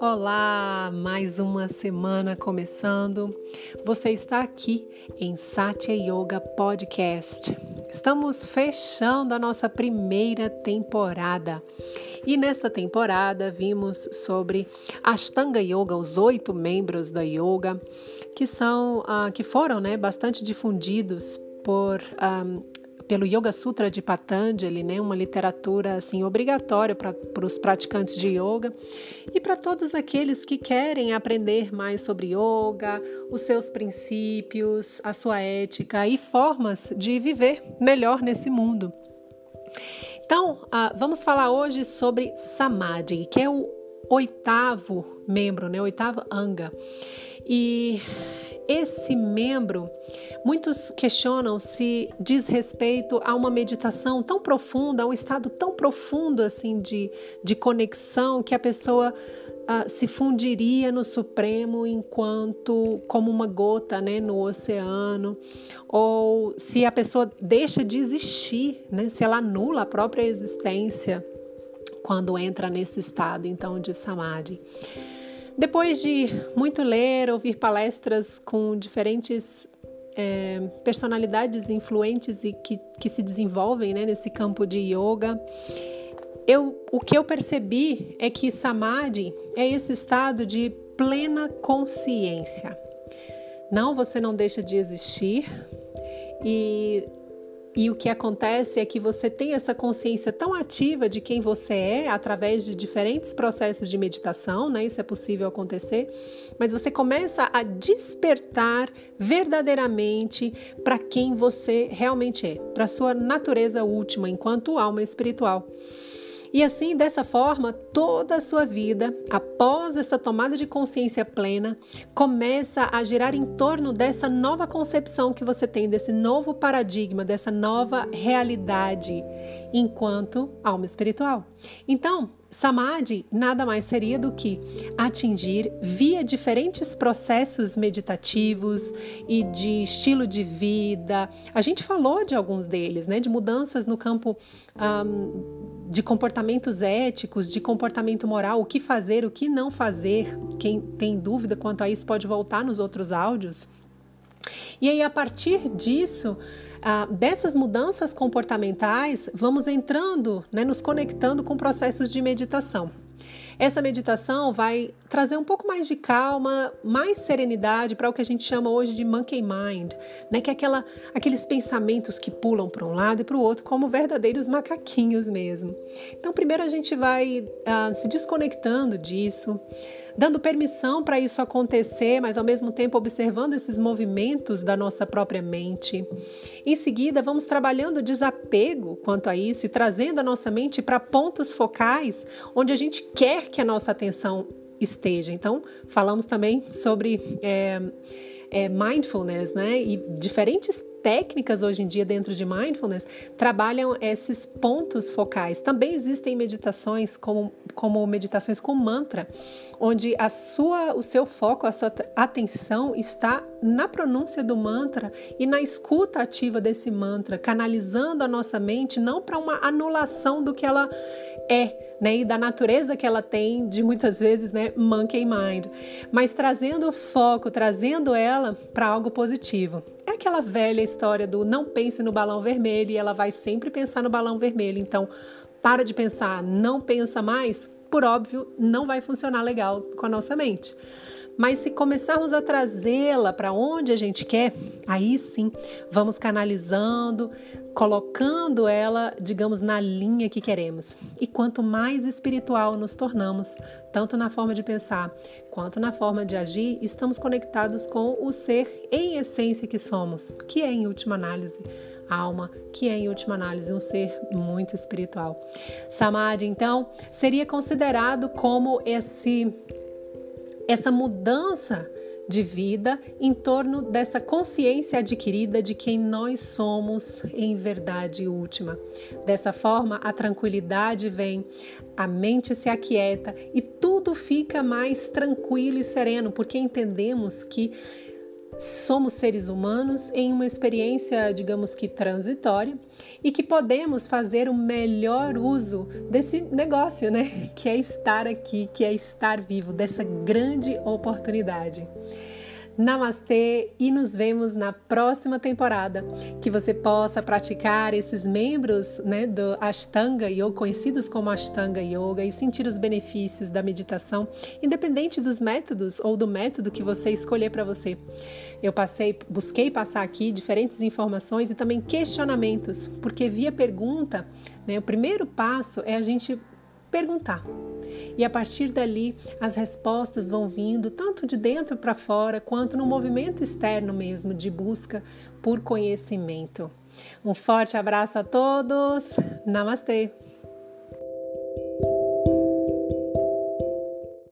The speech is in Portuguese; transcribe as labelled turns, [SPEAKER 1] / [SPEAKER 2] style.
[SPEAKER 1] Olá, mais uma semana começando. Você está aqui em Satya Yoga Podcast. Estamos fechando a nossa primeira temporada. E nesta temporada vimos sobre Ashtanga Yoga, os oito membros da yoga, que são uh, que foram né, bastante difundidos por um, ah, pelo Yoga Sutra de Patanjali, né, uma literatura assim obrigatória para os praticantes de yoga e para todos aqueles que querem aprender mais sobre yoga, os seus princípios, a sua ética e formas de viver melhor nesse mundo. Então, uh, vamos falar hoje sobre Samadhi, que é o oitavo membro, né, o oitavo Anga. E esse membro, muitos questionam se diz respeito a uma meditação tão profunda, a um estado tão profundo assim de, de conexão que a pessoa uh, se fundiria no Supremo enquanto como uma gota né, no oceano, ou se a pessoa deixa de existir, né, se ela anula a própria existência quando entra nesse estado então de samadhi. Depois de muito ler, ouvir palestras com diferentes é, personalidades influentes e que, que se desenvolvem né, nesse campo de yoga, eu, o que eu percebi é que samadhi é esse estado de plena consciência. Não, você não deixa de existir e e o que acontece é que você tem essa consciência tão ativa de quem você é através de diferentes processos de meditação, né? Isso é possível acontecer, mas você começa a despertar verdadeiramente para quem você realmente é, para sua natureza última enquanto alma espiritual. E assim, dessa forma, toda a sua vida, após essa tomada de consciência plena, começa a girar em torno dessa nova concepção que você tem, desse novo paradigma, dessa nova realidade enquanto alma espiritual. Então, Samadhi nada mais seria do que atingir, via diferentes processos meditativos e de estilo de vida. A gente falou de alguns deles, né? De mudanças no campo um, de comportamentos éticos, de comportamento moral, o que fazer, o que não fazer. Quem tem dúvida quanto a isso pode voltar nos outros áudios. E aí, a partir disso, ah, dessas mudanças comportamentais, vamos entrando, né, nos conectando com processos de meditação. Essa meditação vai trazer um pouco mais de calma, mais serenidade para o que a gente chama hoje de monkey mind, né? que é aquela, aqueles pensamentos que pulam para um lado e para o outro como verdadeiros macaquinhos mesmo. Então, primeiro a gente vai uh, se desconectando disso, dando permissão para isso acontecer, mas ao mesmo tempo observando esses movimentos da nossa própria mente. Em seguida, vamos trabalhando o desapego quanto a isso e trazendo a nossa mente para pontos focais onde a gente quer que a nossa atenção esteja. Então, falamos também sobre é, é, mindfulness, né? E diferentes técnicas hoje em dia dentro de mindfulness trabalham esses pontos focais. Também existem meditações como, como meditações com mantra, onde a sua, o seu foco, a sua atenção está na pronúncia do mantra e na escuta ativa desse mantra, canalizando a nossa mente não para uma anulação do que ela é, né, e da natureza que ela tem de muitas vezes, né, monkey mind, mas trazendo foco, trazendo ela para algo positivo. É aquela velha história do não pense no balão vermelho e ela vai sempre pensar no balão vermelho. Então, para de pensar, não pensa mais, por óbvio, não vai funcionar legal com a nossa mente. Mas se começarmos a trazê-la para onde a gente quer, aí sim vamos canalizando, colocando ela, digamos, na linha que queremos. E quanto mais espiritual nos tornamos, tanto na forma de pensar quanto na forma de agir, estamos conectados com o ser em essência que somos, que é, em última análise, alma, que é, em última análise, um ser muito espiritual. Samadhi, então, seria considerado como esse essa mudança de vida em torno dessa consciência adquirida de quem nós somos em verdade última. Dessa forma, a tranquilidade vem, a mente se aquieta e tudo fica mais tranquilo e sereno, porque entendemos que somos seres humanos em uma experiência, digamos que transitória, e que podemos fazer o melhor uso desse negócio, né? Que é estar aqui, que é estar vivo, dessa grande oportunidade. Namastê e nos vemos na próxima temporada. Que você possa praticar esses membros né, do Ashtanga Yoga, conhecidos como Ashtanga Yoga, e sentir os benefícios da meditação, independente dos métodos ou do método que você escolher para você. Eu passei, busquei passar aqui diferentes informações e também questionamentos, porque via pergunta, né, o primeiro passo é a gente perguntar. E a partir dali, as respostas vão vindo tanto de dentro para fora, quanto no movimento externo mesmo de busca por conhecimento. Um forte abraço a todos. Namastê!